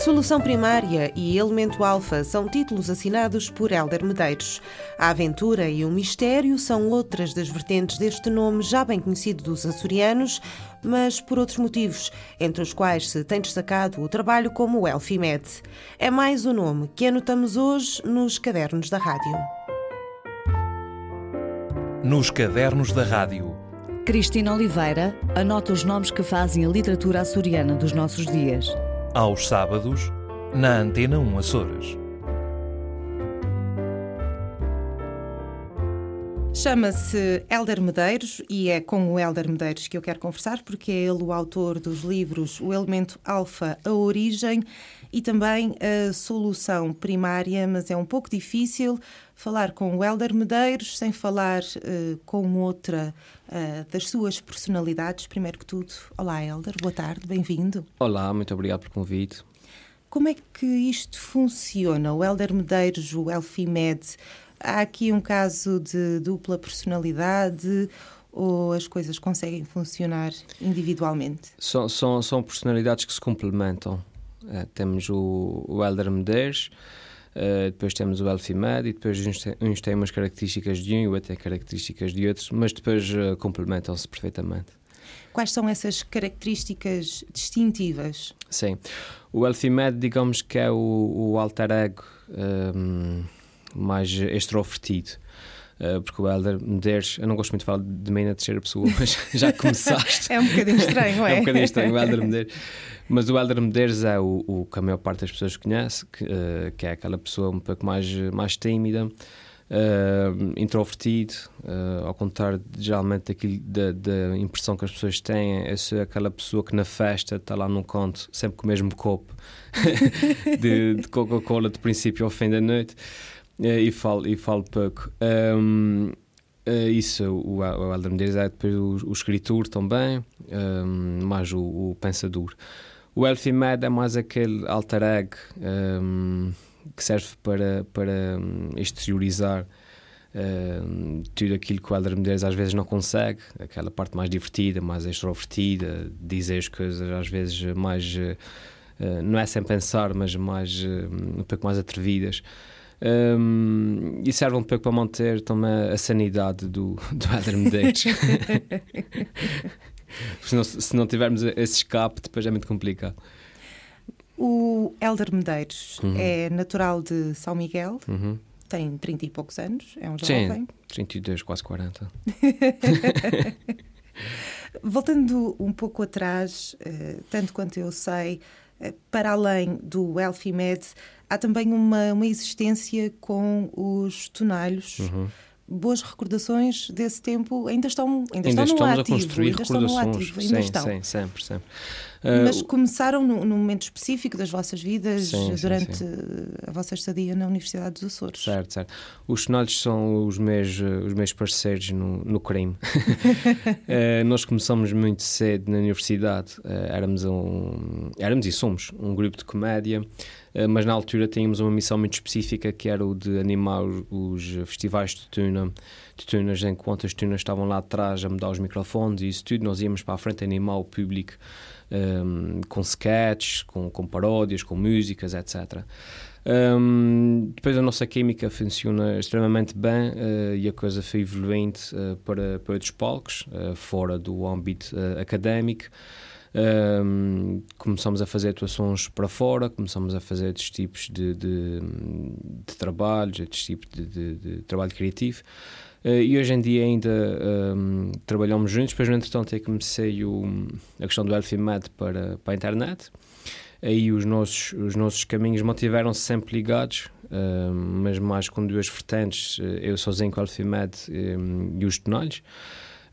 Solução Primária e Elemento Alfa são títulos assinados por Helder Medeiros. A Aventura e o Mistério são outras das vertentes deste nome já bem conhecido dos açorianos, mas por outros motivos, entre os quais se tem destacado o trabalho como o Elfimed. É mais o nome que anotamos hoje nos cadernos da rádio. Nos cadernos da rádio. Cristina Oliveira anota os nomes que fazem a literatura açoriana dos nossos dias aos sábados, na Antena 1 Açores. Chama-se Helder Medeiros e é com o Helder Medeiros que eu quero conversar, porque é ele o autor dos livros O Elemento Alfa, A Origem e também A Solução Primária, mas é um pouco difícil falar com o Helder Medeiros sem falar uh, com outra uh, das suas personalidades. Primeiro que tudo, olá Helder, boa tarde, bem-vindo. Olá, muito obrigado pelo convite. Como é que isto funciona? O Helder Medeiros, o Elfimed, há aqui um caso de dupla personalidade ou as coisas conseguem funcionar individualmente? São, são, são personalidades que se complementam. É, temos o, o Helder Medeiros, Uh, depois temos o Elfimed e depois uns, uns têm umas características de um e outros têm características de outros, mas depois uh, complementam-se perfeitamente. Quais são essas características distintivas? Sim. O Elfimed, digamos que é o, o alter ego um, ehm, mais extrovertido. Uh, porque o Helder Medeiros, eu não gosto muito de falar de mim na terceira pessoa, mas já começaste. é um bocadinho estranho, é? é um bocadinho estranho, o Helder Medeiros. Mas o Helder Medeiros é o, o, que a maior parte das pessoas conhece, que, uh, que é aquela pessoa um pouco mais, mais tímida, uh, introvertido, ao contrário geralmente daquilo, da, da, impressão que as pessoas têm. Eu sou aquela pessoa que na festa está lá num conto, sempre com o mesmo copo de, de Coca-Cola de princípio ao fim da noite e falo, e falo pouco. Um, Uh, isso, o, o Medeiros é depois o, o escritor também, um, mais o, o pensador. O Elfie Mad é mais aquele alter ego um, que serve para, para hum, exteriorizar um, tudo aquilo que o Helder Medeiros às vezes não consegue, aquela parte mais divertida, mais extrovertida, dizer as coisas às vezes mais. Uh, não é sem pensar, mas mais, uh, um pouco mais atrevidas. Um, e serve um pouco para manter também a sanidade do, do Helder Medeiros. se, não, se não tivermos esse escape, depois é muito complicado. O Helder Medeiros uhum. é natural de São Miguel, uhum. tem 30 e poucos anos, é um jovem. Sim, 32, quase 40. Voltando um pouco atrás, eh, tanto quanto eu sei, eh, para além do Elfimed, há também uma, uma existência com os tonalhos. Uhum boas recordações desse tempo ainda estão ainda, ainda estão estamos no ativo, a construir ainda estão no ativo, ainda sim, estão. Sim, sempre, sempre. Uh, Mas começaram num, momento específico das vossas vidas sim, durante sim, a vossa estadia na Universidade dos Açores. Certo, certo. Os sonalhos são os meus, os meus parceiros no, no crime. uh, nós começamos muito cedo na universidade. Uh, éramos, um, éramos e somos um grupo de comédia mas na altura tínhamos uma missão muito específica que era o de animar os festivais de tuna, de tunas enquanto as tunas estavam lá atrás a mudar os microfones e isso tudo, nós íamos para a frente animar o público um, com sketches, com, com paródias, com músicas, etc. Um, depois a nossa química funciona extremamente bem uh, e a coisa foi evoluindo uh, para, para outros palcos, uh, fora do âmbito académico. Um, começamos a fazer atuações para fora, começamos a fazer outros tipos de, de, de trabalhos, outros tipos de, de, de trabalho criativo. Uh, e hoje em dia ainda um, trabalhamos juntos, depois no entretanto é que comecei o, a questão do Elfimed para, para a internet. Aí os nossos, os nossos caminhos mantiveram-se sempre ligados, uh, mas mais com duas vertentes, uh, eu sozinho com o Elfimed um, e os tonalhos.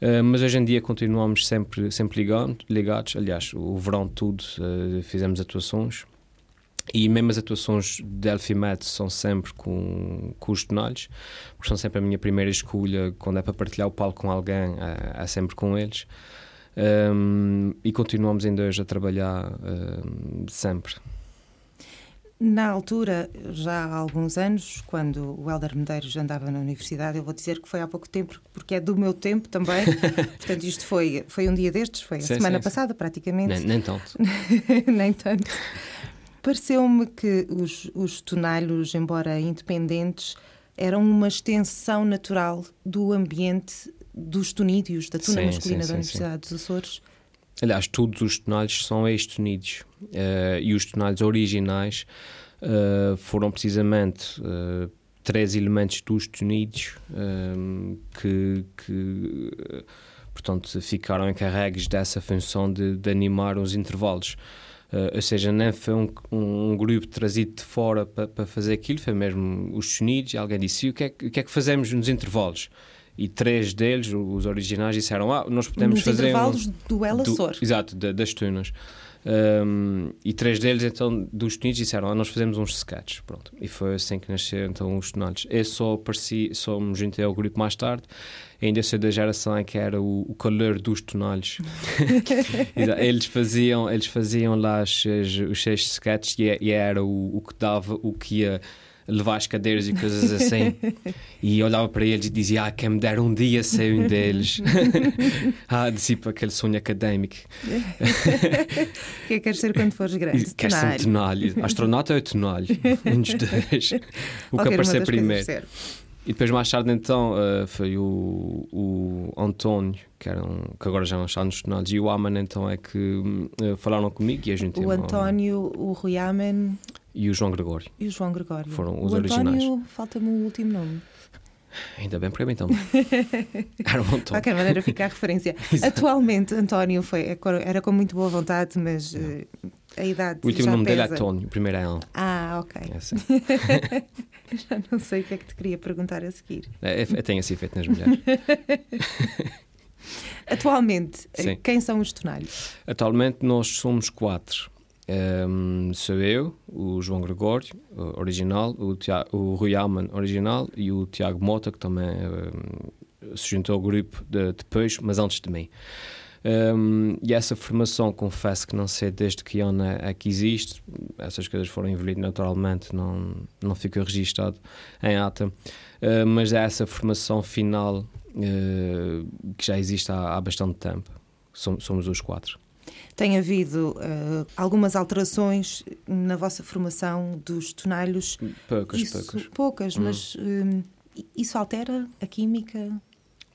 Uh, mas hoje em dia continuamos sempre, sempre ligado, ligados. Aliás, o verão tudo fizemos atuações e mesmo as atuações de Elfimed são sempre com, com os tonalhos, porque são sempre a minha primeira escolha quando é para partilhar o palco com alguém, é, é sempre com eles. Um, e continuamos ainda hoje a trabalhar um, sempre. Na altura, já há alguns anos, quando o Helder Medeiros andava na universidade, eu vou dizer que foi há pouco tempo, porque é do meu tempo também. Portanto, isto foi, foi um dia destes, foi a sim, semana sim, passada, sim. praticamente. Nem, nem tanto. nem tanto Pareceu-me que os, os tonalhos, embora independentes, eram uma extensão natural do ambiente dos tonídeos, da tuna masculina da Universidade dos Açores. Aliás, todos os tonalhos são ex-tonídeos. Uh, e os tonalhos originais uh, foram precisamente uh, três elementos dos tonídeos que, que portanto, ficaram encarregues dessa função de, de animar os intervalos. Ou seja, não foi um, um, grupo trazido de fora para pa fazer aquilo, foi mesmo os sonidos. Alguém disse: o que, é, o que é que fazemos nos intervalos? E três deles, os originais, disseram: Ah, nós podemos nos fazer. intervalos um, do Ela Sor. Exato, de, das tunas. Um, e três deles, então, dos tonidos disseram: ah, Nós fazemos uns sketches. Pronto. E foi assim que nasceram então, os tonalhos. Eu só, apareci, só me juntei ao grupo mais tarde. Ainda sou da geração em que era o, o calor dos tonalhos. eles, faziam, eles faziam lá os, os seis sketches e, e era o, o que dava, o que ia levar as cadeiras e coisas assim. e olhava para eles e dizia: Ah, quem me der um dia ser um deles. ah, dissipa aquele sonho académico. O que é que queres ser quando fores grande? Queres ser um tonalho. Astronauta ou tonalho? Um dos dois. O que aparecer primeiro. E depois, mais tarde, então, uh, foi o, o António, que, um, que agora já não está nos tonalhos, e o Aman, então, é que uh, falaram comigo e a gente O António, o Rui Aman e o João Gregório. E o João Gregório. Foram os o originais. António, falta-me o último nome. Ainda bem para mim então. Era um António. De qualquer maneira, fica a referência. Atualmente, António foi, é era com muito boa vontade, mas uh, a idade. O último nome pesa. dele é António, o primeiro é Al. Ah, ok. É assim. Já não sei o que é que te queria perguntar a seguir. É, é, tem assim feito nas mulheres. Atualmente, Sim. quem são os tonalhos? Atualmente nós somos quatro. Um, sou eu, o João Gregório, original, o, Tiago, o Rui Alman, original, e o Tiago Mota, que também um, se juntou ao grupo de, depois, mas antes de mim. Um, e essa formação, confesso que não sei desde que ano é, é que existe, essas coisas foram envolvidas naturalmente, não, não ficou registado em ata, uh, mas é essa formação final uh, que já existe há, há bastante tempo. Somos os quatro. Tem havido uh, algumas alterações na vossa formação dos tonalhos? Poucas, isso, poucas. Poucas, hum. mas um, isso altera a química?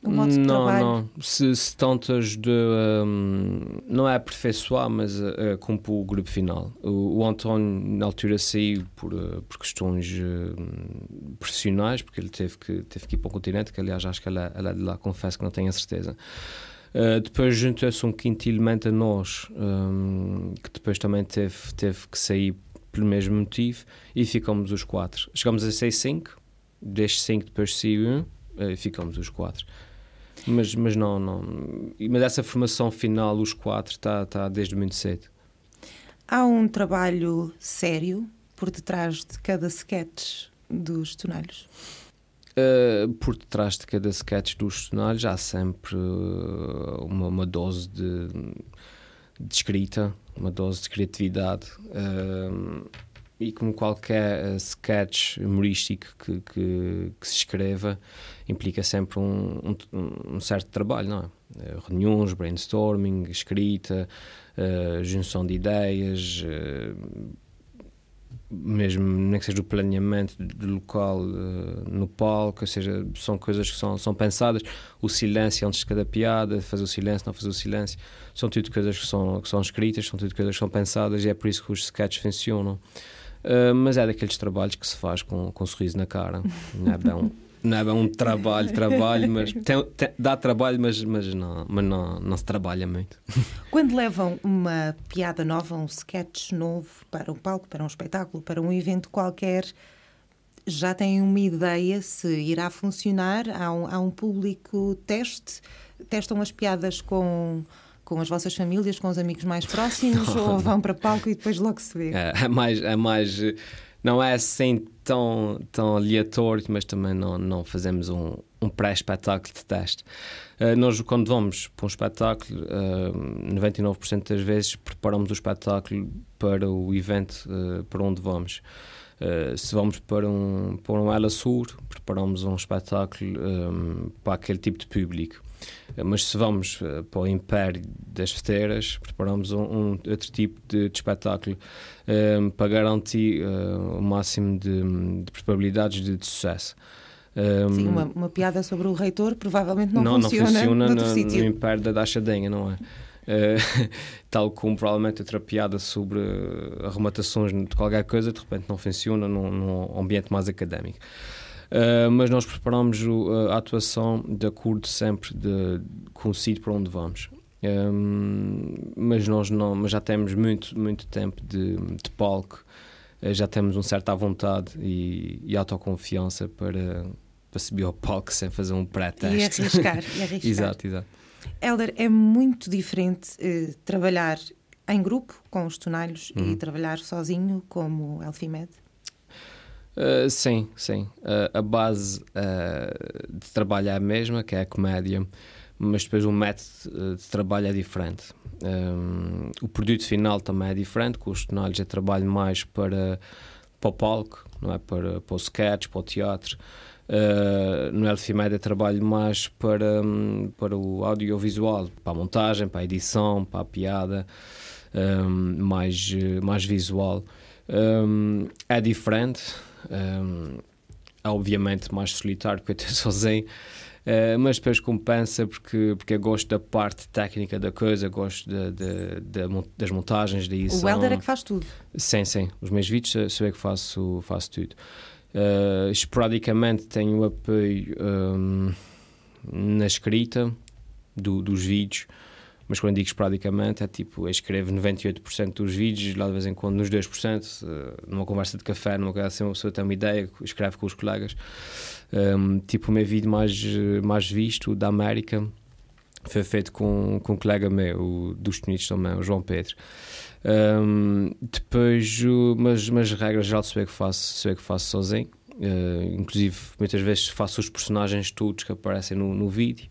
O modo não, de trabalho? não. Se, se tantas de. Um, não é aperfeiçoar, mas uh, compor o grupo final. O, o António, na altura, saiu por, uh, por questões uh, profissionais, porque ele teve que, teve que ir para o continente, que aliás acho que ela, ela é de lá, confesso que não tenho a certeza. Uh, depois juntou-se um elemento a nós, um, que depois também teve, teve que sair pelo mesmo motivo, e ficamos os quatro. Chegamos a ser cinco, destes cinco depois saiu um, e ficamos os quatro. Mas, mas não, não. Mas essa formação final, os quatro, está tá desde muito cedo. Há um trabalho sério por detrás de cada sketch dos tonalhos? Uh, por detrás de cada sketch dos cenários há sempre uh, uma, uma, dose de, de, escrita, uma dose de criatividade. Uh, e como qualquer sketch humorístico que, que, que, se escreva, implica sempre um, um, um certo trabalho, não é? Reuniões, brainstorming, escrita, junção de ideias mesmo nem que seja o planeamento do local uh, no palco, ou seja, são coisas que são, são pensadas. O silêncio antes de cada piada, fazer o silêncio, não fazer o silêncio, são tudo coisas que são, que são escritas, são tudo coisas que são pensadas e é por isso que os sketches funcionam. Uh, mas é daqueles trabalhos que se faz com, com um sorriso na cara, não é bem não é um trabalho, trabalho, mas tem, tem, dá trabalho, mas, mas, não, mas não, não se trabalha muito. Quando levam uma piada nova, um sketch novo para um palco, para um espetáculo, para um evento qualquer, já têm uma ideia se irá funcionar? Há um, há um público teste? Testam as piadas com com as vossas famílias, com os amigos mais próximos, não, ou vão para palco e depois logo se vê? É, é mais, é mais não é assim tão, tão aleatório, mas também não, não fazemos um, um pré-espetáculo de teste. Uh, nós, quando vamos para um espetáculo, uh, eh, 99% das vezes preparamos o espetáculo para o evento uh, para onde vamos. Uh, se vamos para um, para um Ela Sur, preparamos um espetáculo um, para aquele tipo de público. Mas se vamos uh, para o império das feteiras, preparamos um, um outro tipo de, de espetáculo um, para garantir uh, o máximo de, de probabilidades de, de sucesso. Um, Sim, uma, uma, piada sobre o reitor provavelmente não, não funciona, não funciona no, no império da Dachadenha, não é? Uh, tal como provavelmente outra piada sobre arrematações de qualquer coisa, de repente não funciona num, num ambiente mais académico. Uh, mas nós preparamos o, a atuação de acordo sempre de, com o sítio para onde vamos. Um, mas nós não, mas já temos muito, muito tempo de, de palco, uh, já temos uma certa vontade e, e autoconfiança para, para subir ao palco sem fazer um pré-teste. E arriscar, e arriscar. exato, exato. Helder, é muito diferente uh, trabalhar em grupo com os tonalhos uhum. e trabalhar sozinho como Elfimed? Uh, sim, sim. Uh, a base de trabalho é a mesma, que é a comédia, mas depois o método de trabalho é diferente. Um, o produto final também é diferente, com os tonalhos é trabalho mais para, para o palco, não é? para, para o sketch, para o teatro. Uh, no Elfimed trabalho mais para, para o audiovisual, para a montagem, para a edição, para a piada, um, mais, mais visual. Um, é diferente, um, é obviamente mais solitário porque eu estou sozinho. Uh, mas depois compensa porque, porque eu gosto da parte técnica da coisa, gosto de, de, de, das montagens, da edição. O Helder é que faz tudo. Sim, sim. Os meus vídeos sou eu que faço, faço tudo. Uh, esporadicamente tenho apoio um, na escrita do, dos vídeos, mas quando digo esporadicamente é tipo, eu escrevo 98% dos vídeos, lá de vez em quando nos 2%, uh, numa conversa de café, numa coisa assim, uma pessoa tem uma ideia, escreve com os colegas. Um, tipo, o meu vídeo mais, mais visto da América foi feito com, com um colega meu, dos Unidos também, o João Pedro. Um, depois, mas, mas regra geral, sou eu que faço, sou eu que faço sozinho. Uh, inclusive, muitas vezes faço os personagens todos que aparecem no, no vídeo.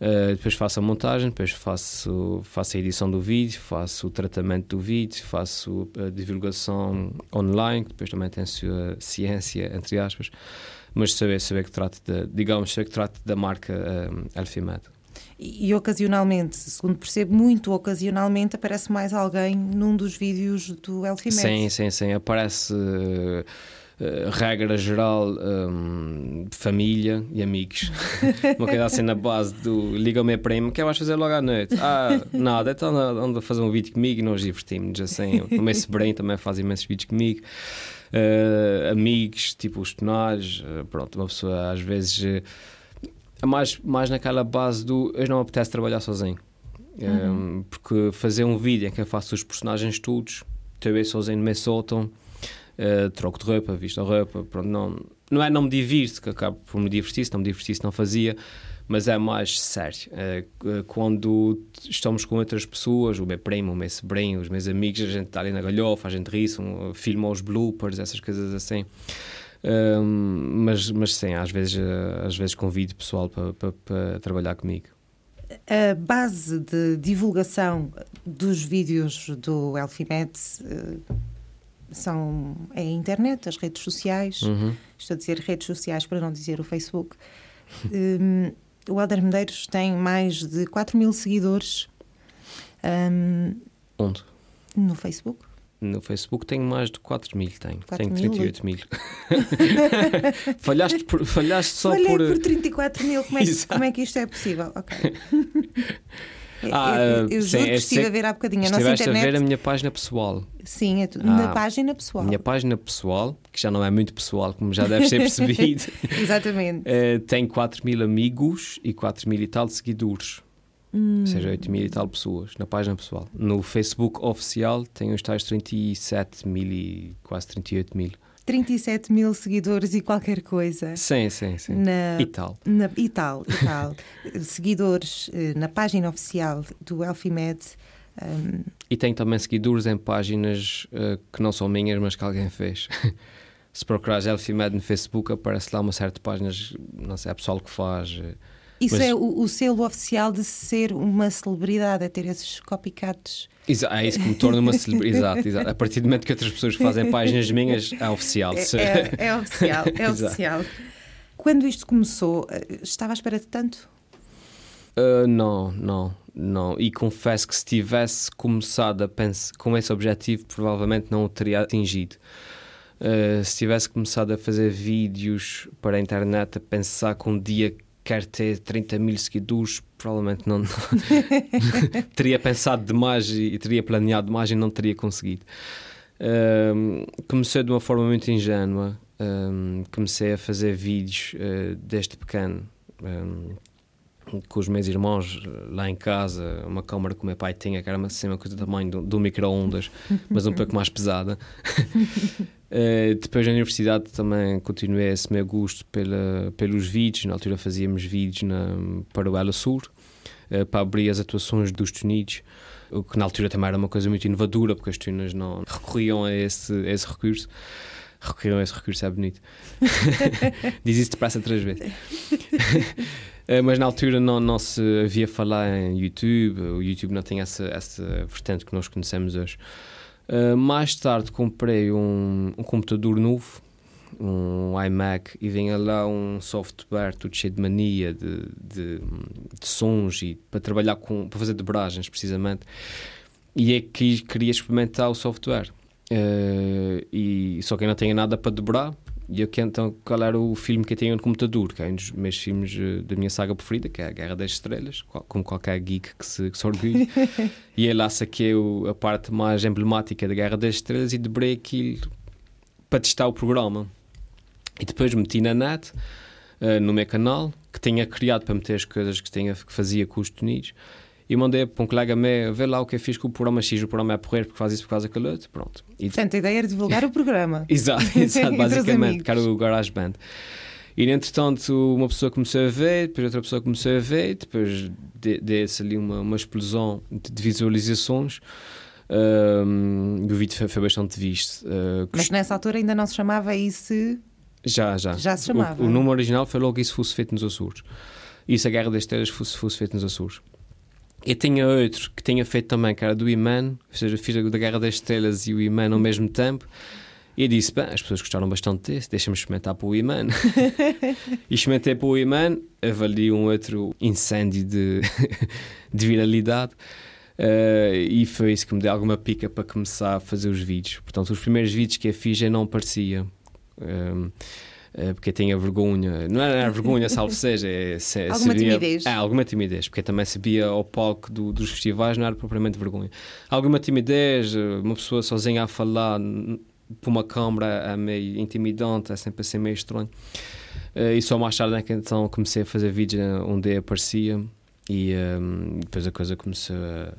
Uh, depois faço a montagem, depois faço, faço a edição do vídeo, faço o tratamento do vídeo, faço a divulgação online, que depois também tem a sua ciência, entre aspas. Mas saber, saber que trato de, digamos, saber que trato da marca um, Alfimed. E, e, ocasionalmente, segundo percebo, muito ocasionalmente aparece mais alguém num dos vídeos do Elfimed. Sim, sim, sim. Aparece, uh, uh, regra geral, um, família e amigos. Uma coisa assim na base do liga-me primo, o que é vais fazer logo à noite? Ah, nada, então anda a fazer um vídeo comigo e nós divertimos assim. O meu sobrinho também faz imensos vídeos comigo. Uh, amigos, tipo os tonais, pronto, uma pessoa às vezes é mais, mais naquela base do eu não apetece trabalhar sozinho. Uhum. Um, porque fazer um vídeo em que eu faço os personagens todos, estou eu sozinho no meu sótão, uh, troco de roupa, visto a roupa, pronto, não, não é não me divirto, que acabo por me divertir, se não me divertisse não fazia, mas é mais sério. Uh, quando estamos com outras pessoas, o meu primo, o meu sobrinho, os meus amigos, a gente está ali na galhofa, a gente ri, um, filma os bloopers, essas coisas assim mas, mas sim, às vezes, eh, às vezes convido pessoal para, trabalhar comigo. A base de divulgação dos vídeos do Elfimed uh, são é a internet, as redes sociais. Uhum. Estou a dizer redes sociais para não dizer o Facebook. Um, o Helder Medeiros tem mais de 4 mil seguidores. Um, Onde? No Facebook. No Facebook tenho mais de 4 mil, tenho. 4 tenho 38 mil. falhaste, por, falhaste só Falhei por. por 34 mil, como é, como é que isto é possível? Ok. Ah, eu, eu sim, juro que é estive a ver há bocadinho a nossa internet. a ver a minha página pessoal. Sim, é tudo. Ah, na página pessoal. Minha página pessoal, que já não é muito pessoal, como já deve ser percebido. Exatamente. Uh, tem 4 mil amigos e 4 mil e tal seguidores. Hum. Ou seja, 8 mil e tal pessoas na página pessoal. No Facebook oficial tem os tais 37 mil e quase 38 mil. 37 mil seguidores e qualquer coisa. Sim, sim, sim. Na, e tal. Na, e tal, e tal. seguidores uh, na página oficial do Elfimed. Um... E tem também seguidores em páginas uh, que não são minhas, mas que alguém fez. Se procurares Elfimed no Facebook, aparece lá uma certa páginas, não sei, é pessoal que faz. Uh, isso Mas... é o, o, selo oficial de ser uma celebridade, é ter esses copycats. Exa é isso que me torna uma celebridade. exato, exato. A partir do momento que outras pessoas fazem páginas minhas, é oficial. É, é, é oficial, é oficial. Quando isto começou, eh, estava à espera de tanto? Uh, não, não, não. E confesso que se tivesse começado a pensar com esse objetivo, provavelmente não o teria atingido. Uh, se tivesse começado a fazer vídeos para a internet, a pensar que um dia quer ter 30 mil seguidores, provavelmente não, teria pensado demais e, e, teria planeado demais e não teria conseguido. Uh, comecei de uma forma muito ingênua. Um, comecei a fazer vídeos uh, desde pequeno. Um, com os meus irmãos lá em casa, uma câmara que o meu pai tinha, que era assim, uma coisa do tamanho do, do micro-ondas, mas um pouco mais pesada. uh, depois na universidade também continuei esse meu gosto pela, pelos vídeos. Na altura fazíamos vídeos na, para o Ela Sur, uh, para abrir as atuações dos tunidos, o que na altura também era uma coisa muito inovadora, porque as tunas não recorriam a esse, a esse recurso recorreram a esse recurso, é bonito. Diz isso depressa três vezes. Eh, mas na altura não, não se havia falar em YouTube, o YouTube não tem essa, essa vertente que nós conhecemos hoje. Uh, mais tarde comprei um, um, computador novo, um iMac, e vinha lá um software todo cheio de mania, de, de, de sons, e para trabalhar com, para fazer dobragens precisamente. E é que queria experimentar o software. Uh, e só que eu não tinha nada para dobrar e eu que então era o filme que eu tinha no computador, que é um dos meus filmes uh, da minha saga preferida, que é a Guerra das Estrelas, como qualquer geek que se, que se orgulhe. e eu lá saquei o, a parte mais emblemática da Guerra das Estrelas e dobrei aquilo para testar o programa. E depois meti na net, uh, no meu canal, que tinha criado para meter as coisas que, tinha, que fazia com os tonidos e mandei para um colega meu ver lá o que eu fiz com o programa X, o programa é porrer porque faz isso por causa daquele outro, pronto. E... Portanto, a ideia era divulgar o programa. exato, exato basicamente, que era o GarageBand. E entretanto uma pessoa começou a ver, depois outra pessoa começou a ver, depois deu-se ali uma, uma explosão de visualizações. Um, o vídeo foi, foi bastante visto. Uh, Mas nessa altura ainda não se chamava isso. Já, já. Já se chamava. O, o nome original foi logo Isso Fosse Feito nos Açores. Isso, a Guerra das Estrelas, fosse, fosse feito nos Açores. Eu tinha outro que tinha feito também, era do Iman, ou seja, fiz da Guerra das Estrelas e o Iman ao mesmo tempo. E eu disse: bem, as pessoas gostaram bastante desse, deixa-me experimentar para o Iman. e experimentei para o Iman, avali um outro incêndio de, de viralidade. Uh, e foi isso que me deu alguma pica para começar a fazer os vídeos. Portanto, os primeiros vídeos que eu fiz eu não aparecia. Uh, eh, porque tinha vergonha, não era vergonha, salvo seja, é, se, alguma sabia, timidez. É, alguma timidez, porque também sabia ao palco do, dos festivais, não era propriamente vergonha. Alguma timidez, eh, uma pessoa sozinha a falar por uma câmara é meio intimidante, é sempre assim meio estranho. Uh, e só mais tarde é que então comecei a fazer vídeos onde aparecia e um, ehm, depois a coisa começou a,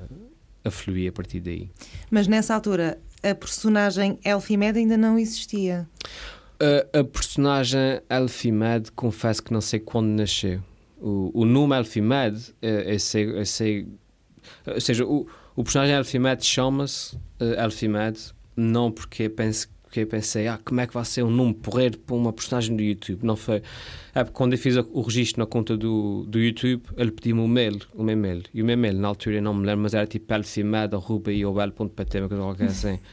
a fluir a partir daí. Mas nessa altura a personagem Elfie Med ainda não existia. A, a personagem Elfimed, confesso que não sei quando nasceu. O, o nome Elfimed, é, é, sei, é sei, ou seja, o, o personagem Elfimed chama-se Elfimed, não porque penso porque pensei, ah, como é que vai ser um nome porreiro para uma personagem do YouTube? Não foi. É porque quando eu fiz o registro na conta do, do YouTube, ele pediu-me o mail, o meu mail. E o meu mail, na altura, eu não me lembro, mas era tipo elfimed.iobel.pt, uma coisa assim.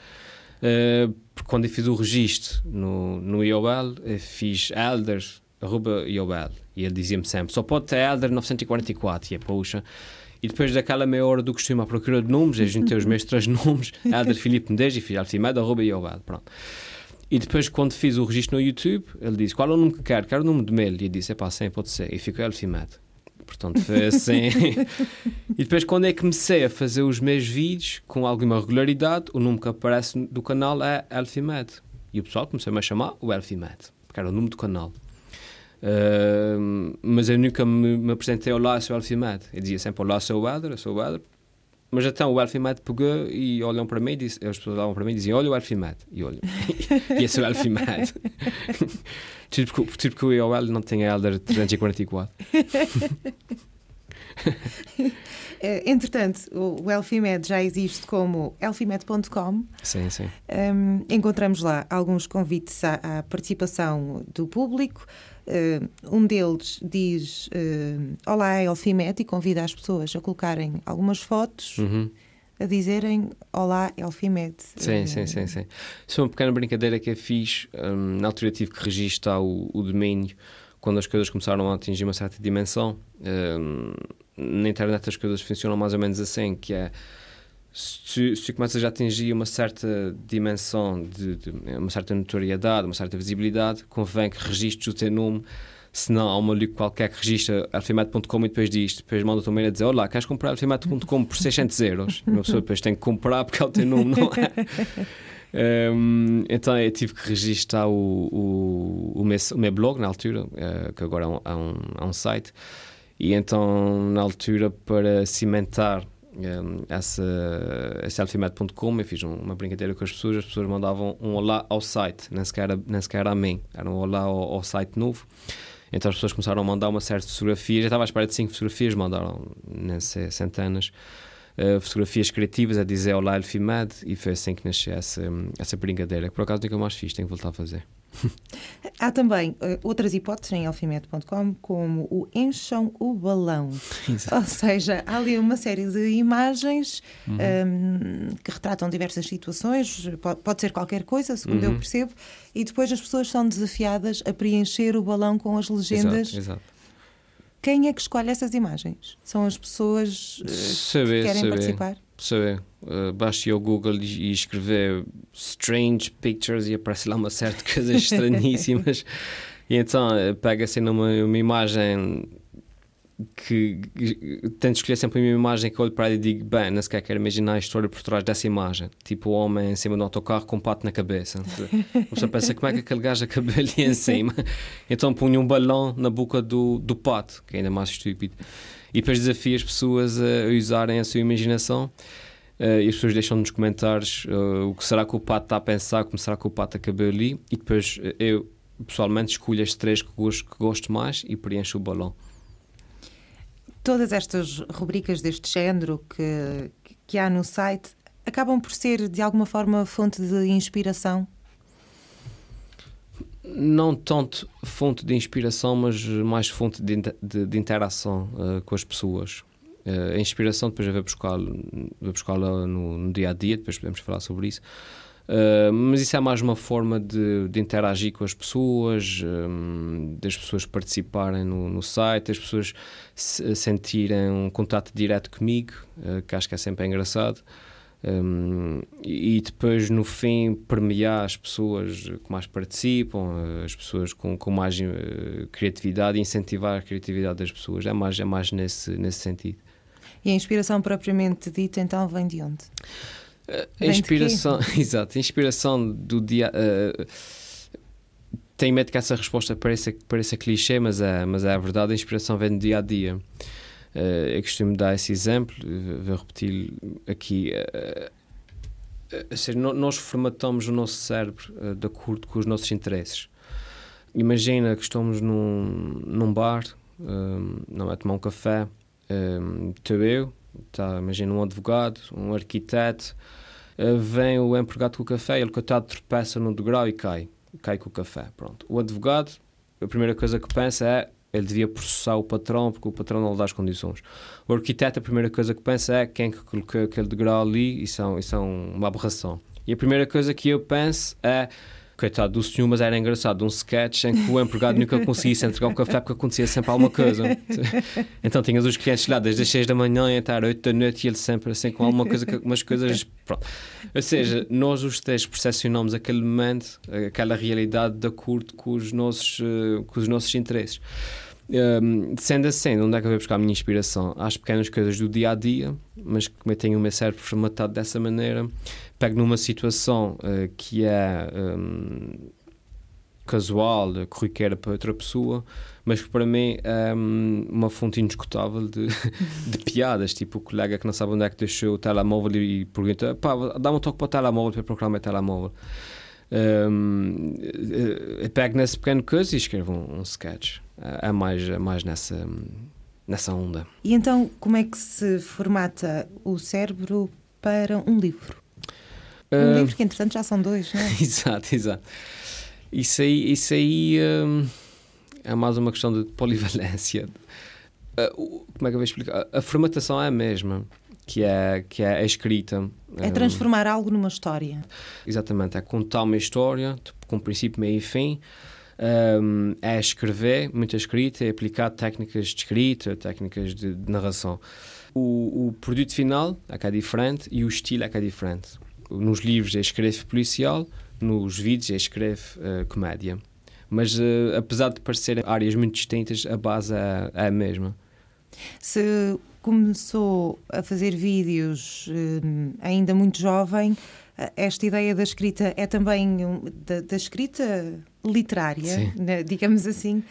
Uh, porque quando eu fiz o registro no, no IOL, fiz Elder, arroba IOL, e ele dizia-me sempre, só pode ter Elder 944, e é, poxa. E depois daquela meia hora do costume à procura de nomes, eu juntei os meus três nomes, Elder Filipe Mendes e fiz Alcimedo, arroba IOL, pronto. E depois, quando fiz o registro no YouTube, ele disse: Qual é o nome que quer? Quero o nome de mail. E eu disse: É pá, sim, pode ser. E ficou Elfimed. Portanto, foi assim. e depois, quando é que comecei a fazer os meus vídeos com alguma regularidade, o nome que aparece do canal é Elfimed. E o pessoal começou -me a chamar o Elfimed, porque era o nome do canal. Uh, mas eu nunca me, me apresentei Olá, sou Elfimed. Eu dizia sempre Olá, sou o Elder, sou o Elder. Mas então o Elfimed pegou e olham para mim, e diz, as pessoas olham para mim e dizem: Olha o Elfimed. E olho. e esse é o Elfimed. tipo, tipo que o IOL não tem a Elder 344. Eh, entretanto, o Elfimed já existe como elfimed.com. Sim, sim. Um, encontramos lá alguns convites à, à participação do público. Uh, um deles diz uh, Olá, Elfimed, e convida as pessoas a colocarem algumas fotos. Uhum. A dizerem Olá, Elfimed. Sim, sim, sim, sim. Isso é uma pequena brincadeira que eu fiz. Um, na altura tive que registrar o, o domínio quando as coisas começaram a atingir uma certa dimensão, um, na internet as coisas funcionam mais ou menos assim, que é se, se começas a atingir uma certa dimensão, de, de, uma certa notoriedade, uma certa visibilidade, convém que registres o teu nome senão há um maluco qualquer que registra alfimet.com e depois diz, depois manda o teu mail a dizer olá, queres comprar alfimet.com por 600 euros? E uma pessoa depois tem que comprar porque é o teu nome, não é? um, então eu tive que registrar o, o, o, meu, o meu blog na altura, uh, que agora é um, um, site, e então na altura para cimentar essa, esse alfimet.com eu fiz uma brincadeira com as pessoas, as pessoas mandavam um olá ao site, nem sequer nem sequer a mim, era um olá ao, ao site novo. Então as pessoas começaram a mandar uma série de fotografias. Já estava à espera de cinco fotografias, mandaram nem sei, centenas. Uh, fotografias criativas a dizer Olá Elfimed e foi assim que nasceu essa, essa brincadeira que por acaso nunca mais fiz, tenho que voltar a fazer. Há também uh, outras hipóteses em alfimed.com, como o encham o balão. Exato. Ou seja, há ali uma série de imagens uhum. um, que retratam diversas situações, pode, pode ser qualquer coisa, segundo uhum. eu percebo, e depois as pessoas são desafiadas a preencher o balão com as legendas. Exato, exato. Quem é que escolhe essas imagens? São as pessoas uh, saber, que querem saber. participar? saber. Uh, basta ir ao Google e, e, escrever strange pictures e aparece lá uma série de coisas estranhíssimas. e então uh, pega-se numa uma imagem que, tento escolher sempre uma imagem que olho para ela e digo, bem, não sequer quero imaginar a história por trás dessa imagem. Tipo o homem em cima do autocarro com um pato na cabeça. Você pensa como é que aquele gajo acabou ali em cima. Então punha um balão na boca do, do pato, que é ainda mais estúpido e depois desafia as pessoas a usarem a sua imaginação. Uh, e as pessoas deixam nos comentários uh, o que será que o pato está a pensar, como será que o pato acabou ali, e depois uh, eu pessoalmente escolho as três que gosto, que gosto mais e preencho o balão. Todas estas rubricas deste género que, que há no site acabam por ser de alguma forma fonte de inspiração não tanto fonte de inspiração, mas mais fonte de, de, de interação uh, com as pessoas. Uh, a inspiração depois eu vou buscá-la buscá no, no, dia a dia, depois podemos falar sobre isso. Uh, mas isso é mais uma forma de, de interagir com as pessoas, um, das pessoas participarem no, no site, das pessoas se, sentirem um contato direto comigo, uh, que acho que é sempre engraçado. Um, e depois no fim premiar as pessoas que mais participam, as pessoas com, com mais uh, criatividade incentivar a criatividade das pessoas. É mais, é mais nesse, nesse sentido. E a inspiração propriamente dita então vem de onde? A inspiração, exato, a inspiração do dia. Uh, tenho medo que essa resposta pareça, pareça clichê, mas é, mas é a verdade. A inspiração vem do dia a dia. Uh, eu costumo dar esse exemplo, vou repetir aqui. Uh, seja, nós formatamos o nosso cérebro de acordo com os nossos interesses. Imagina que estamos num, num bar, não é tomar um café, estou eu, tá, imagina um advogado, um arquiteto, vem o empregado com o café, ele coitado tropeça no degrau e cai, cai com o café. Pronto. O advogado, a primeira coisa que pensa é ele devia processar o patrão porque o patrão não lhe dá as condições. O arquiteto, a primeira coisa que pensa é quem é que colocou aquele degrau ali, isso é, isso é uma aberração. E a primeira coisa que eu penso é coitado do senhor, mas era engraçado, um sketch em que o empregado nunca conseguisse entregar um café porque acontecia sempre alguma coisa. Então tinhas os clientes lá desde as 6 da manhã até às 8 da noite e ele sempre assim com alguma coisa, umas coisas. Pronto. Ou seja, nós os três percepcionamos aquele momento, aquela realidade de acordo com os nossos, eh, com os nossos interesses. Um, sendo assim, onde é que eu vou buscar a minha inspiração? Às pequenas coisas do dia a dia, mas como eu tenho o meu cérebro formatado dessa maneira, pego numa situação uh, que é um, casual, corriqueira para outra pessoa, mas que para mim é um, uma fonte indiscutável de, de, piadas. Tipo o colega que não sabe onde é que deixou o telemóvel e pergunta: pá, dá-me um toque para o telemóvel para procurar o meu telemóvel. Um, eu pego nesse pequeno coisa e escrevo um, um sketch. É, é mais, é mais nessa, nessa onda. E então, como é que se formata o cérebro para um livro? Um uh, livro que, entretanto, já são dois, não é? exato, exato. Isso aí, isso aí um, é mais uma questão de polivalência. Uh, como é que eu vou explicar? A, a formatação é a mesma que é, que é a escrita. É transformar algo numa história. Exatamente, é contar uma história tipo, com princípio, meio e fim, um, é escrever, muita escrita, é aplicar técnicas de escrita, técnicas de, de narração. O, o, produto final é que é diferente e o estilo é que é diferente. Nos livros é escreve policial, nos vídeos é escreve uh, comédia. Mas uh, apesar de parecerem áreas muito distintas, a base é, é a mesma. Se começou a fazer vídeos uh, ainda muito jovem, esta ideia da escrita é também da, da escrita literária, né, digamos assim.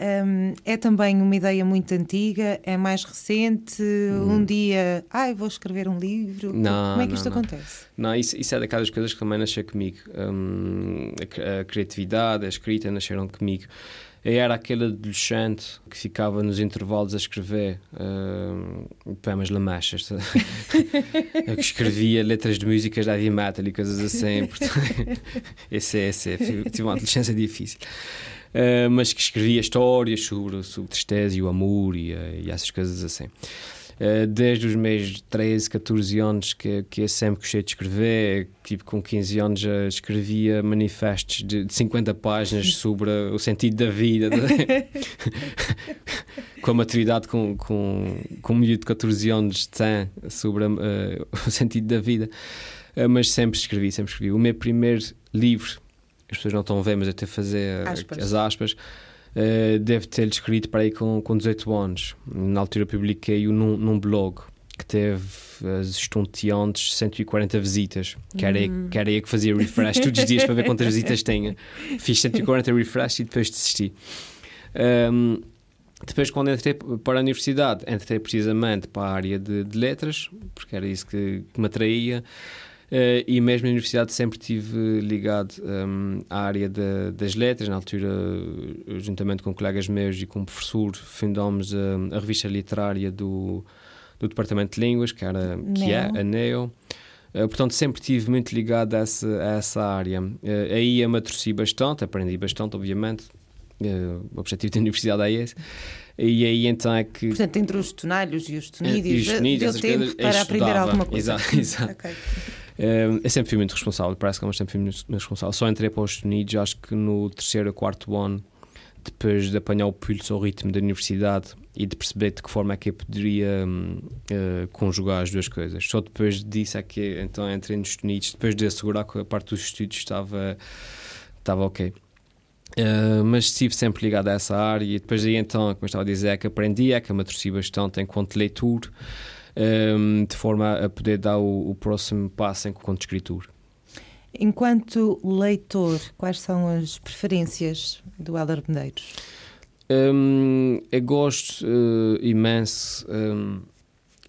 Um, é também uma ideia muito antiga, é mais recente. Hum. Um dia, ai, vou escrever um livro. Não, Como é que não, isto não. acontece? Não, isso, isso, é daquelas coisas que também nasceu comigo. Um, a, a, criatividade, a escrita nasceram comigo. Eu era aquele adolescente que ficava nos intervalos a escrever poemas lamachas, que escrevia letras de músicas da heavy metal e coisas assim. esse é, esse é. Tive uma adolescência difícil. Uh, mas que escrevia histórias sobre, sobre tristeza e o amor e, e essas coisas assim. Uh, desde os meus 13, 14 anos que, que eu sempre gostei de escrever, tipo com 15 anos já escrevia manifestos de, de 50 páginas sobre o sentido da vida, com a maturidade com, com, com um miúdo de 14 anos tem sobre uh, o sentido da vida. Uh, mas sempre escrevi, sempre escrevi. O meu primeiro livro, as pessoas não estão a ver, mas eu tenho a fazer aspas. as aspas Uh, deve ter escrito para aí com, com 18 anos. Na altura publiquei-o num, num blog que teve as estonteantes 140 visitas, que era, hum. que era aí que fazia refresh todos os dias para ver quantas visitas tinha. Fiz 140 refresh e depois desisti. Um, depois, quando entrei para a universidade, entrei precisamente para a área de, de letras, porque era isso que, que me atraía. Uh, e mesmo na universidade sempre estive ligado um, à área das letras. Na altura, juntamente com colegas meus e com um professor, fundámos a, a revista literária do, do Departamento de Línguas, que, era, que é a NEO. Uh, portanto, sempre estive muito ligado a essa, a essa área. Uh, aí amadurecí bastante, aprendi bastante, obviamente. o objetivo da universidade é esse. E aí então é que. Portanto, entre os tonários e os tonídeos, deu tempo para aprender alguma coisa. Exato, exato. okay. Uh, eu sempre fui muito responsável, parece que eu sempre fui muito responsável. Só entrei para os Estados Unidos, acho que no terceiro ou quarto ano, depois de apanhar o pulso ao ritmo da universidade e de perceber de que forma é que eu poderia uh, conjugar as duas coisas. Só depois disso é que então entrei nos Estados Unidos, depois de assegurar que a parte dos estudos estava, estava ok. Uh, mas estive sempre ligado a essa área e depois aí então, como eu estava a dizer, é que aprendi, é que amadureci bastante enquanto leitor um, de forma a poder dar o, o próximo passo enquanto escritor. Enquanto leitor, quais são as preferências do Helder Medeiros? Um, eu gosto uh, imenso. Um,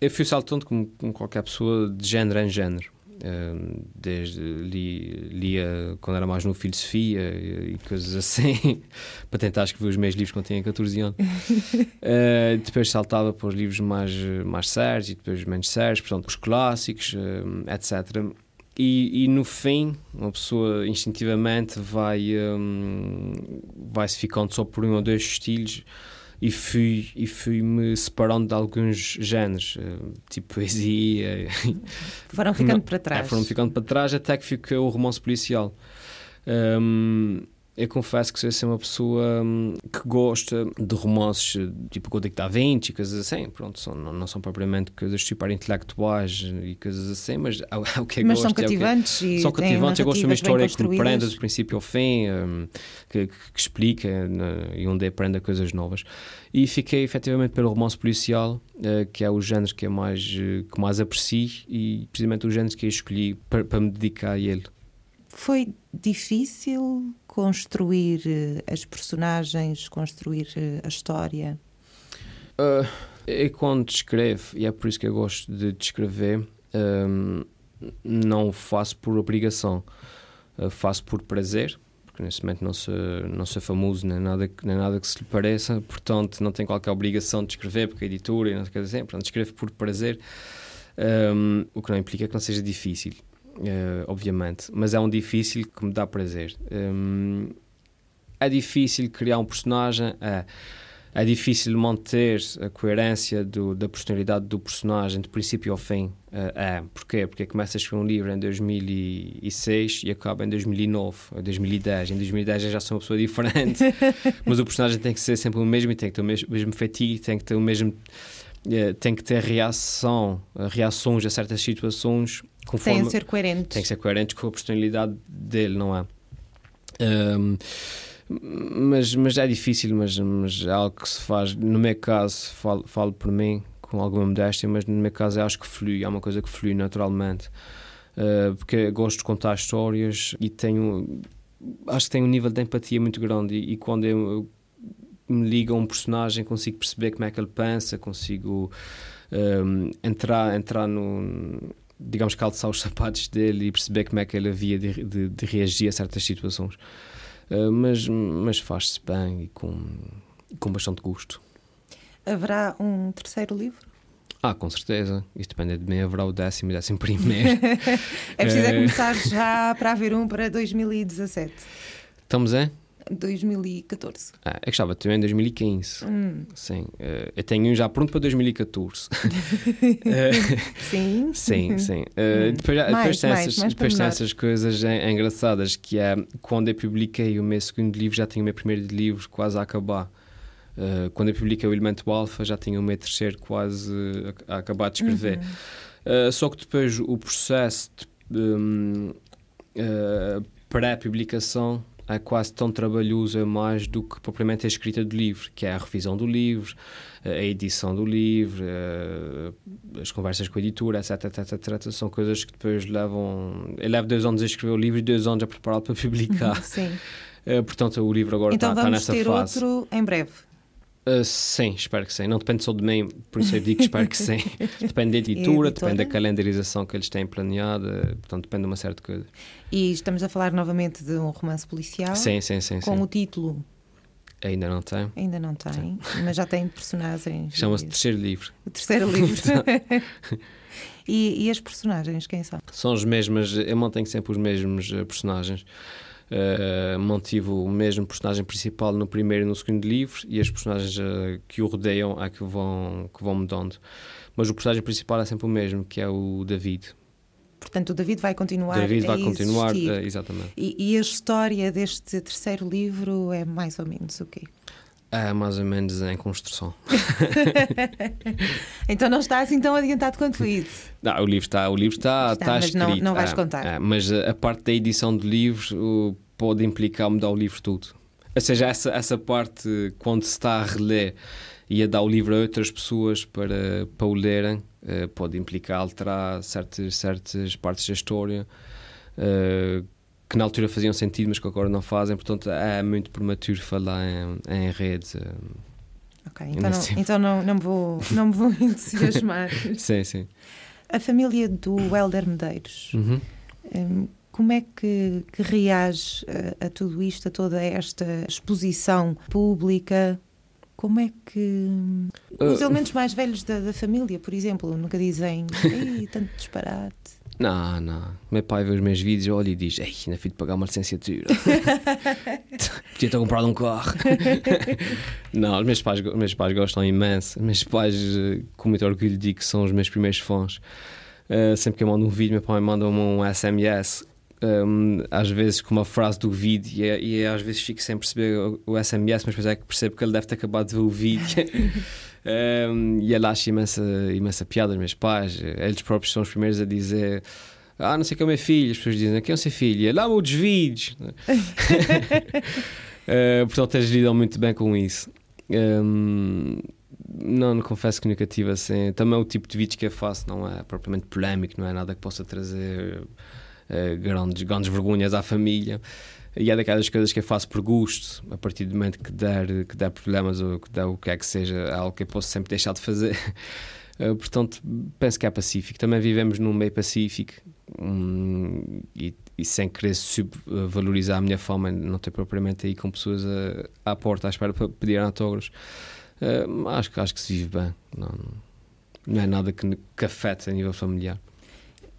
eu fui saltando como, como, qualquer pessoa de género em género. Um, desde li, lia quando era mais no filosofia e, e coisas assim, para tentar escrever os meus livros quando tinha 14 anos. uh, depois saltava para os livros mais, mais sérios e depois menos sérios, portanto, os clássicos, uh, etc. E, e, no fim, uma pessoa instintivamente vai, um, vai se ficando só por um ou dois estilos e fui e fui me separando de alguns géneros eh, tipo poesia foram ficando para trás é, foram ficando para trás até que ficou o romance policial. Um, eu confesso que sou assim, uma pessoa hum, que gosta de romances tipo Código da Vinci e coisas assim. Pronto, são, não, não, são propriamente coisas super intelectuais e coisas assim, mas é, é o que eu mas gosto. Mas são cativantes é e São cativantes. Eu gosto de uma história que me prenda do princípio ao fim, um, que, que, explica né, e onde aprenda coisas novas. E fiquei efetivamente pelo romance policial, uh, que é o género que, é mais, uh, que mais aprecio e precisamente o género que eu escolhi para, para me dedicar a ele. Foi difícil construir eh, as personagens, construir eh, a história? Uh, eu quando escrevo, e é por isso que eu gosto de descrever, um, não faço por obrigação, uh, faço por prazer, porque neste momento não sou, não sou famoso nem nada, nem nada que se lhe pareça, portanto não tenho qualquer obrigação de escrever, porque a editora e não sei o que dizer, portanto escrevo por prazer, um, o que não implica que não seja difícil. Uh, obviamente, mas é um difícil que me dá prazer. Um, é difícil criar um personagem, é. é difícil manter a coerência do, da personalidade do personagem de princípio ao fim. Uh, é. Porquê? Porque começa a escrever um livro em 2006 e acaba em 2009, ou 2010. Em 2010 já sou uma pessoa diferente, mas o personagem tem que ser sempre o mesmo e tem que ter o mesmo, mesmo feitiço, tem que ter o mesmo. Uh, tem que ter reação, reações a certas situações conforme, tem que ser coerente. Tem que ser coerente com a personalidade dele, não é? Um, mas, mas é difícil, mas, mas é algo que se faz. No meu caso, falo, falo por mim, com alguma modéstia, mas no meu caso acho que flui, é uma coisa que flui naturalmente. Uh, porque gosto de contar histórias e tenho. Acho que tenho um nível de empatia muito grande. E, e quando eu, me ligo a um personagem, consigo perceber como é que ele pensa, consigo um, entrar, entrar no. digamos, calçar os sapatos dele e perceber como é que ele havia de, de, de reagir a certas situações. Eh, mas, mas faz-se bem e com, com bastante gosto. Haverá um terceiro livro? Ah, com certeza. Isto depende de mim. Haverá o décimo e décimo primeiro. é preciso é começar já para haver um para 2017. Estamos em? 2014. Ah, eu gostava de ter em 2015. Hum. Sim. Uh, eu tenho um já pronto para 2014. sim. Sim, sim. Uh, hum. Depois, mais, depois, tem, mais, essas, mais depois tem essas coisas engraçadas que é quando eu publiquei o meu segundo livro, já tinha o meu primeiro livro quase a acabar. Uh, quando eu publiquei o Elemento Alpha, já tinha o meu terceiro quase a, a acabar de escrever. Uhum. só que depois o processo de um, pré-publicação é quase tão trabalhoso é mais do que propriamente a escrita do livro, que é a revisão do livro, a edição do livro, as conversas com a editora, etc, etc, etc. São coisas que depois levam. Eu levo dois anos a escrever o livro e dois anos a prepará-lo para publicar. Sim. Uh, portanto, o livro agora então está, está nessa ter fase. outro em breve. Uh, sim, espero que sim. Não depende só de mim, por isso eu digo que espero que sim. depende da editura, depende da calendarização que eles têm planeada, portanto depende de uma certa coisa. E estamos a falar novamente de um romance policial. Sim, sim, sim. Com sim. o título. Ainda não tem. Ainda não tem, sim. mas já tem personagens. Chama-se Terceiro Livro. O Terceiro Livro. e, e as personagens, quem são? São os mesmos, eu mantenho sempre os mesmos eh, personagens. Uh, mantive o mesmo personagem principal no primeiro e no segundo livro e as personagens uh, que o rodeiam é que vão, que vão mudando. Mas o personagem principal é sempre o mesmo, que é o David. Portanto, o David vai continuar David vai continuar, uh, exatamente. E, e, a história deste terceiro livro é mais ou menos o quê? É mais ou menos em construção. então não está assim tão adiantado quanto isso. Não, o livro está, o livro está, está, está mas escrito. Não, não vais é, contar. É, mas a parte da edição do livro pode implicar mudar o livro todo. Ou seja, essa, essa parte, quando se está a reler e a dar o livro a outras pessoas para, para o lerem, uh, pode implicar alterar certas, certas partes da história uh, que na altura faziam sentido, mas que agora não fazem. Portanto, é muito prematuro falar em, em rede. Uh, ok, então, não, então não, não, me vou, não me vou entusiasmar. sim, sim. A família do Helder Medeiros. Uhum. Um, como é que, que reage a, a, tudo isto, a toda esta exposição pública? Como é que. Uh, os elementos mais velhos da, da, família, por exemplo, nunca dizem tanto disparate. Não, não. Meu pai vê os meus vídeos, olha e diz: Ei, ainda fui de pagar uma licenciatura. Podia ter comprado um carro. não, os meus pais, os meus pais gostam imenso. Os meus pais, eh, com muito orgulho, digo que são os meus primeiros fãs. Uh, sempre que eu mando um vídeo, meu pai manda-me um SMS um, às vezes com uma frase do vídeo e, é, e é, às vezes fico sem perceber o, o, SMS, mas depois é que percebo que ele deve ter acabado de ver o vídeo. um, e ele acha imensa, imensa piada, os meus pais, eles próprios são os primeiros a dizer. Ah, não sei que é o meu filho. As pessoas dizem: Quem é o seu filho? Ele ama os vídeos. uh, portanto, eles lidam muito bem com isso. Um, não, não confesso que nunca tive assim. Também o tipo de vídeos que eu faço não é propriamente polémico, não é nada que possa trazer uh, grandes, grandes vergonhas à família. E é daquelas coisas que eu faço por gosto, a partir do momento que der, que der problemas ou que der o que é que seja, é algo que eu posso sempre deixar de fazer. Uh, portanto, penso que é pacífico. Também vivemos num meio pacífico um, e, e, sem querer subvalorizar a minha fama, não ter propriamente aí com pessoas a, à porta à espera para pedir autógrafos. Uh, acho, acho que se vive bem. Não, não é nada que, que afete a nível familiar.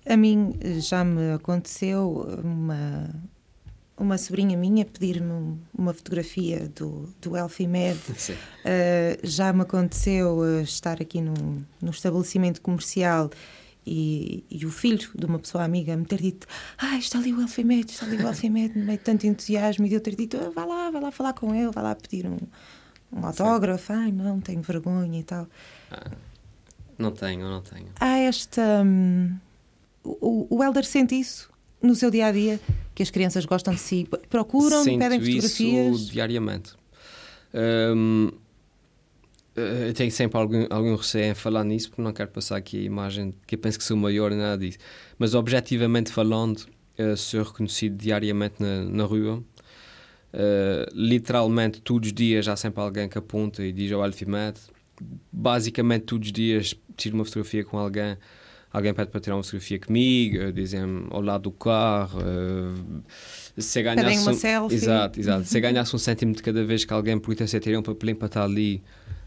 A mim já me aconteceu uma uma sobrinha minha pedir-me uma fotografia do, do Elfimed. Uh, já me aconteceu uh, estar aqui num, num estabelecimento comercial e, e, o filho de uma pessoa amiga me ter dito ah, está ali o Elfimed, está ali o Elfimed, no meio de tanto entusiasmo, e eu ter dito, ah, vai lá, vai lá falar com ele, vai lá pedir um, um autógrafo, ai não, tenho vergonha e tal. Ah, não tenho, não tenho. Há esta... Hum, o, o Helder sente isso no seu dia a dia? Que as crianças gostam de si? Procuram, Sinto pedem fotografias? Isso diariamente. Um, eu tenho sempre algum, algum receio em falar nisso porque não quero passar aqui a imagem que eu penso que sou maior nada disso. Mas objetivamente falando, uh, sou reconhecido diariamente na, na rua. Uh, literalmente todos os dias há sempre alguém que aponta e diz ao Alfimed. Basicamente todos os dias tiro uma fotografia com alguém alguém pede para tirar uma fotografia comigo, dizem ao lado do carro. Uh, se ganhasse uma um, selfie. Exato, exato. Se ganhasse um cêntimo de cada vez que alguém pergunta se tirar um papelinho para estar ali.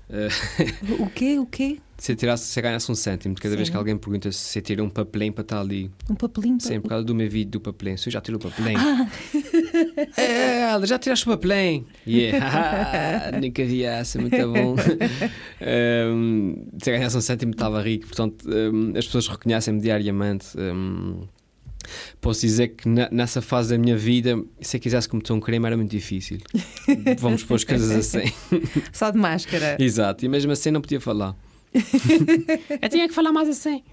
Uh, o quê? O quê? Se, tirasse, se ganhasse um cêntimo de cada vez que alguém pergunta se tira um papelinho para estar ali. Um papelinho? Sim, por causa do meu vídeo do papelinho. Se eu já tiro o papelinho. Ah. é, já tiraste o papelinho. Yeah. Nunca vi essa, muito bom. um, se ganhasse um cêntimo estava rico. Portanto, um, as pessoas reconhecem-me diariamente. Um, Posso dizer que nessa fase da minha vida, se eu quisesse cometer um crime era muito difícil. Vamos pôr as coisas assim. Só de máscara. Exato, e mesmo assim não podia falar. eu tinha que falar mais assim.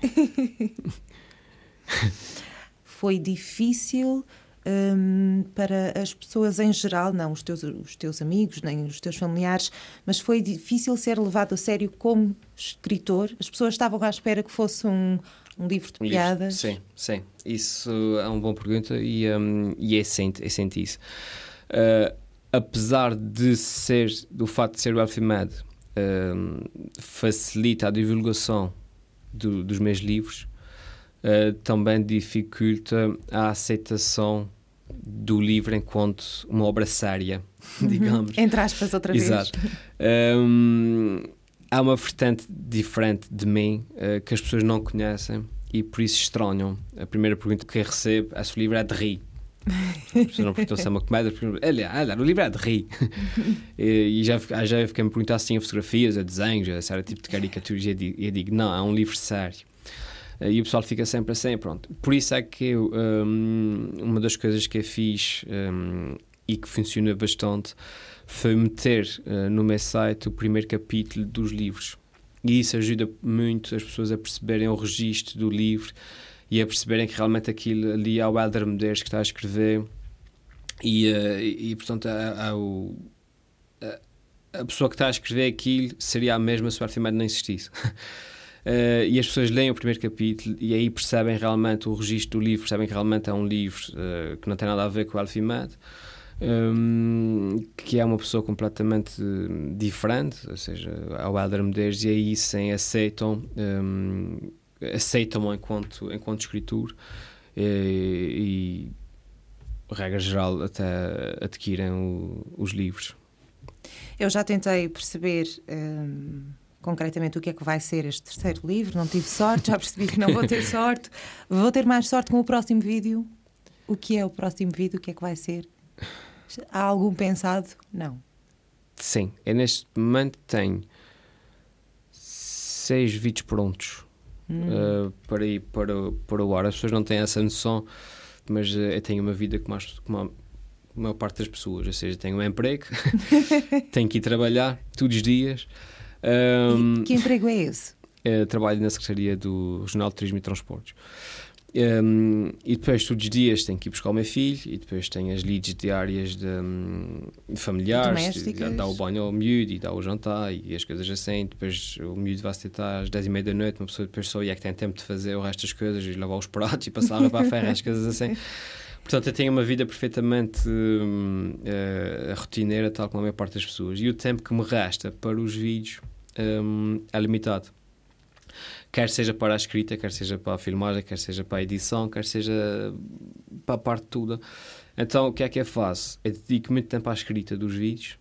Foi difícil um, para as pessoas em geral, não os teus, os teus amigos, nem os teus familiares, mas foi difícil ser levado a sério como escritor? As pessoas estavam à espera que fosse um, um livro de piadas? Sim, sim. Isso é uma boa pergunta e, um, e é, sente, é sente isso. Uh, apesar de ser, do facto de ser Wealthy Mad, uh, facilita a divulgação do, dos meus livros, uh, também dificulta a aceitação do livro enquanto uma obra séria, uhum. digamos. Entre aspas, outra Exato. vez. Um, há uma vertente diferente de mim uh, que as pessoas não conhecem e por isso estranham. A primeira pergunta que eu recebo é se o livro é de rir. As pessoas não perguntam se é uma comédia, olha, o livro é de rir. e, e já, já fiquei-me perguntar se tinha fotografias, a desenhos, se era tipo de caricaturas, e eu digo, eu digo não, é um livro sério. Uh, e o pessoal fica sempre assim, pronto. Por isso é que eu, um, uma das coisas que eu fiz um, e que funciona bastante foi meter uh, no meu site o primeiro capítulo dos livros. E isso ajuda muito as pessoas a perceberem o registro do livro e a perceberem que realmente aquilo ali é o Helder Medeiros que está a escrever e, uh, e, portanto a, a, o, a, a, pessoa que está a escrever aquilo seria a mesma se o Artimédio não existisse. Uh, e as pessoas leem o primeiro capítulo e aí percebem realmente o registro do livro, percebem que realmente é um livro uh, que não tem nada a ver com o Alfimed um, que é uma pessoa completamente diferente, ou seja, ao Helder Medeiros, e aí sim aceitam, um, aceitam-me enquanto, enquanto escritor e, e, regra geral, até adquirem o, os livros. Eu já tentei perceber. Um concretamente o que é que vai ser este terceiro livro. Não tive sorte, já percebi que não vou ter sorte. Vou ter mais sorte com o próximo vídeo. O que é o próximo vídeo? O que é que vai ser? Há algum pensado? Não. Sim, eu neste momento tenho seis vídeos prontos hum. uh, para ir para, para o ar. As pessoas não têm essa noção, mas uh, eu tenho uma vida como a maior parte das pessoas, ou seja, tenho um emprego, tenho que ir trabalhar todos os dias. Um, que emprego é esse? Uh, trabalho na Secretaria do Regional de Turismo e Transportes. Um, e depois, todos os dias, tenho que ir buscar o meu filho e depois tenho as leads diárias de, um, de familiares, de, de, dar o banho ao miúdo e dar o jantar e as coisas assim. Depois o miúdo vai se deitar às 10 e meia da noite, uma pessoa depois só é que tem tempo de fazer o resto das coisas e lavar os pratos e passar a para a ferra, as coisas assim. Portanto, eu tenho uma vida perfeitamente uh, rotineira, tal como a maior parte das pessoas. E o tempo que me resta para os vídeos um, é limitado quer seja para a escrita, quer seja para a filmagem, quer seja para a edição, quer seja para a parte toda. Então, o que é que eu faço? Eu dedico muito tempo à escrita dos vídeos,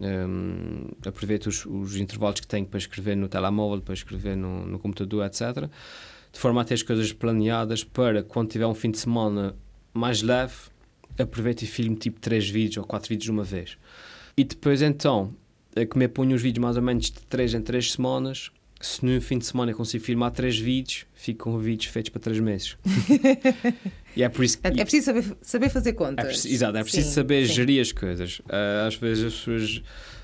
um, aproveito os, os, intervalos que tenho para escrever no telemóvel, para escrever no, no, computador, etc. De forma a ter as coisas planeadas para quando tiver um fim de semana mais leve, aproveito e filmo tipo 3 vídeos ou 4 vídeos de uma vez. E depois então, que me ponho os vídeos mais ou menos de 3 em 3 semanas. Se no fim de semana eu consigo filmar 3 vídeos, fico com vídeos feitos para 3 meses. e é por isso que. É, é preciso saber, saber fazer contas. É preciso, exato, é preciso Sim, saber sim. gerir as coisas. Ah, às vezes as pessoas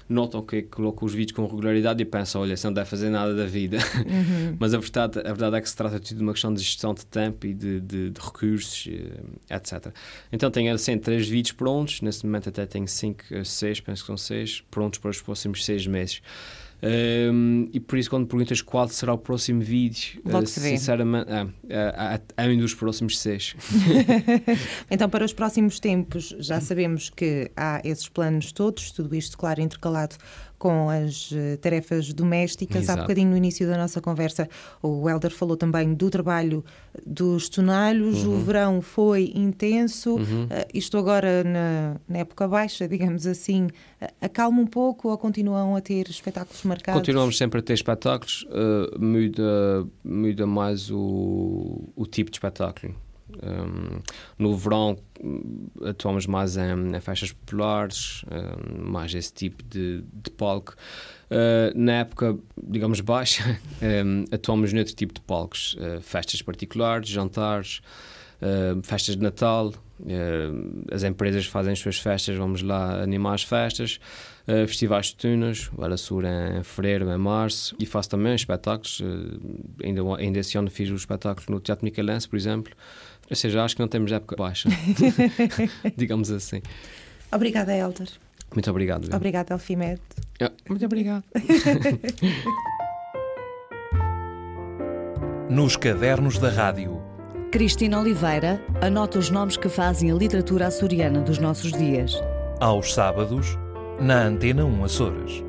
notam que colocam os vídeos com regularidade e pensam, olha, isso não deve fazer nada da vida. Uhum. Mas a verdade, a verdade é que se trata de uma questão de gestão de tempo e de, de- de recursos, eh, etc. Então tenho assim três vídeos prontos, neste momento até tenho cinco, eh, seis, penso que são seis, prontos para os próximos seis meses. Ehm, e por isso, quando perguntas qual será o próximo vídeo, Logo eh, se vê. sinceramente, é, é, é um dos próximos seis. Então, para os próximos tempos, já sabemos que há esses planos todos, tudo isto, claro, intercalado com as eh, tarefas domésticas. Há Exato. bocadinho no início da nossa conversa, o Helder falou também do trabalho dos tonalhos. Uhum. O verão foi intenso. Eh, isto agora, na, na época baixa, digamos assim, eh, acalma um pouco ou continuam a ter espetáculos marcados? Continuamos sempre a ter espetáculos, eh, muda, muda mais o, o tipo de espetáculo. Um, no verão hum, atuamos mais em, em festas populares, hum, mais esse tipo de, de palco. Uh, na época, digamos, baixa, hum, atuamos noutro tipo de palcos, uh, festas particulares, jantares, uh, festas de Natal. As empresas fazem as suas festas, vamos lá animar as festas. Uh, festivais de tunas, o Alassur em fevereiro, em março, e faço também espetáculos. ainda, ainda esse ano fiz o espetáculo no Teatro Michelense, por exemplo. Ou seja, acho que não temos época baixa, digamos assim. Obrigada, Helder. Muito obrigado. Bia. Obrigada, Alfimed. Ah, Muito obrigado. Nos cadernos da rádio. Cristina Oliveira anota os nomes que fazem a literatura açoriana dos nossos dias. Aos sábados, na Antena 1 Açores.